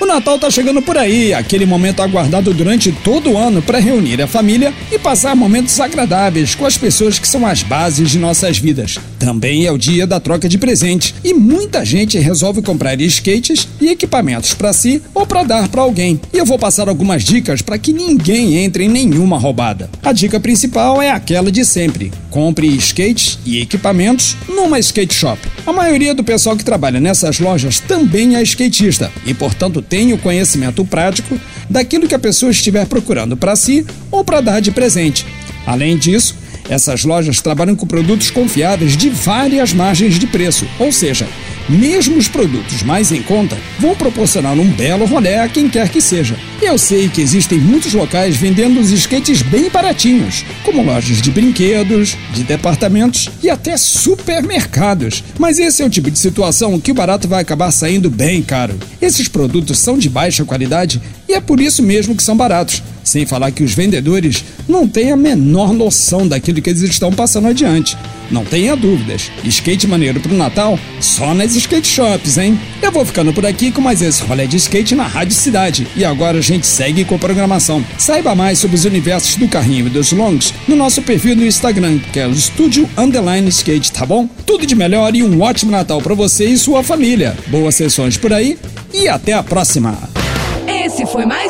O Natal tá chegando por aí, aquele momento aguardado durante todo o ano para reunir a família e passar momentos agradáveis com as pessoas que são as bases de nossas vidas. Também é o dia da troca de presentes e muita gente resolve comprar skates e equipamentos para si ou para dar para alguém. E eu vou passar algumas dicas para que ninguém entre em nenhuma roubada. A dica principal é aquela de sempre: compre skates e equipamentos numa skate shop. A maioria do pessoal que trabalha nessas lojas também é skatista e, portanto, tem o conhecimento prático daquilo que a pessoa estiver procurando para si ou para dar de presente. Além disso, essas lojas trabalham com produtos confiáveis de várias margens de preço, ou seja, mesmo os produtos mais em conta vão proporcionar um belo rolê a quem quer que seja. Eu sei que existem muitos locais vendendo os skates bem baratinhos, como lojas de brinquedos, de departamentos e até supermercados. Mas esse é o tipo de situação que o barato vai acabar saindo bem caro. Esses produtos são de baixa qualidade e é por isso mesmo que são baratos. Sem falar que os vendedores não têm a menor noção daquilo que eles estão passando adiante. Não tenha dúvidas, skate maneiro pro Natal só nas skate shops, hein? Eu vou ficando por aqui com mais esse rolê de skate na Rádio Cidade. E agora a gente segue com a programação. Saiba mais sobre os universos do carrinho e dos longs no nosso perfil no Instagram, que é o Estúdio Underline Skate, tá bom? Tudo de melhor e um ótimo Natal para você e sua família. Boas sessões por aí e até a próxima! Esse foi mais